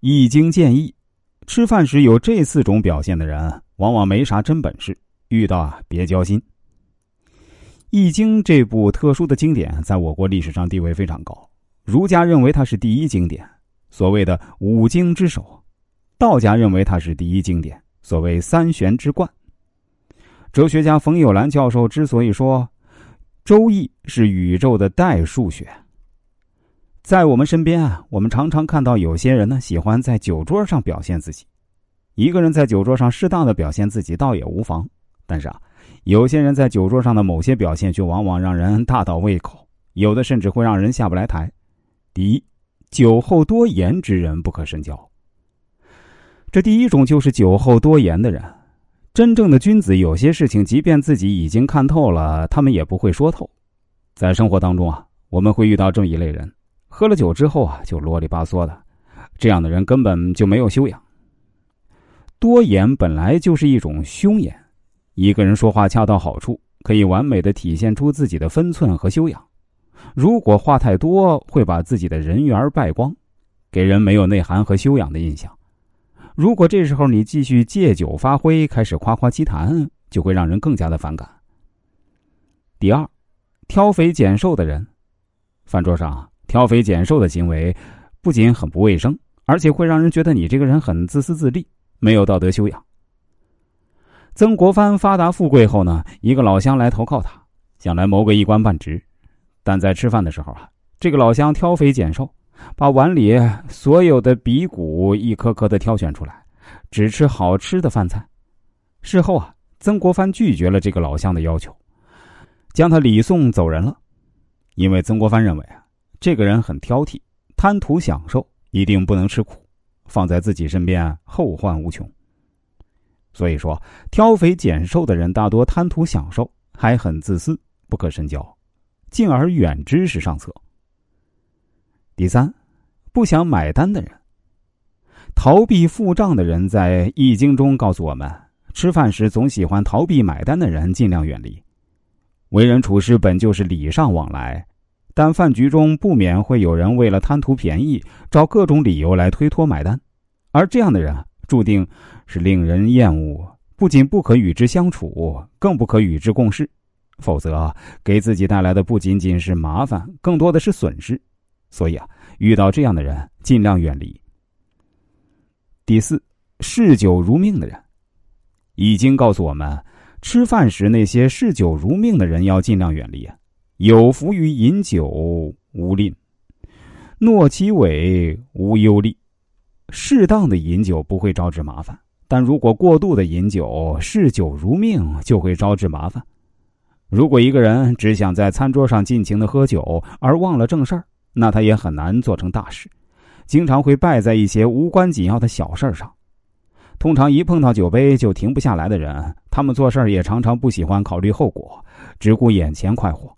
易经建议，吃饭时有这四种表现的人，往往没啥真本事，遇到啊别交心。《易经》这部特殊的经典，在我国历史上地位非常高。儒家认为它是第一经典，所谓的五经之首；道家认为它是第一经典，所谓三玄之冠。哲学家冯友兰教授之所以说《周易》是宇宙的代数学。在我们身边啊，我们常常看到有些人呢，喜欢在酒桌上表现自己。一个人在酒桌上适当的表现自己，倒也无妨。但是啊，有些人在酒桌上的某些表现，却往往让人大倒胃口，有的甚至会让人下不来台。第一，酒后多言之人不可深交。这第一种就是酒后多言的人。真正的君子，有些事情，即便自己已经看透了，他们也不会说透。在生活当中啊，我们会遇到这一类人。喝了酒之后啊，就啰里吧嗦的，这样的人根本就没有修养。多言本来就是一种凶言，一个人说话恰到好处，可以完美的体现出自己的分寸和修养。如果话太多，会把自己的人缘败光，给人没有内涵和修养的印象。如果这时候你继续借酒发挥，开始夸夸其谈，就会让人更加的反感。第二，挑肥拣瘦的人，饭桌上。挑肥拣瘦的行为，不仅很不卫生，而且会让人觉得你这个人很自私自利，没有道德修养。曾国藩发达富贵后呢，一个老乡来投靠他，想来谋个一官半职，但在吃饭的时候啊，这个老乡挑肥拣瘦，把碗里所有的鼻骨一颗颗的挑选出来，只吃好吃的饭菜。事后啊，曾国藩拒绝了这个老乡的要求，将他礼送走人了，因为曾国藩认为啊。这个人很挑剔，贪图享受，一定不能吃苦，放在自己身边后患无穷。所以说，挑肥拣瘦的人大多贪图享受，还很自私，不可深交，敬而远之是上策。第三，不想买单的人，逃避付账的人，在《易经》中告诉我们：吃饭时总喜欢逃避买单的人，尽量远离。为人处事本就是礼尚往来。但饭局中不免会有人为了贪图便宜，找各种理由来推脱买单，而这样的人注定是令人厌恶，不仅不可与之相处，更不可与之共事，否则给自己带来的不仅仅是麻烦，更多的是损失。所以啊，遇到这样的人，尽量远离。第四，嗜酒如命的人，已经告诉我们，吃饭时那些嗜酒如命的人要尽量远离。有福于饮酒无吝，诺其伟无忧虑。适当的饮酒不会招致麻烦，但如果过度的饮酒，嗜酒如命，就会招致麻烦。如果一个人只想在餐桌上尽情的喝酒，而忘了正事儿，那他也很难做成大事，经常会败在一些无关紧要的小事上。通常一碰到酒杯就停不下来的人，他们做事儿也常常不喜欢考虑后果，只顾眼前快活。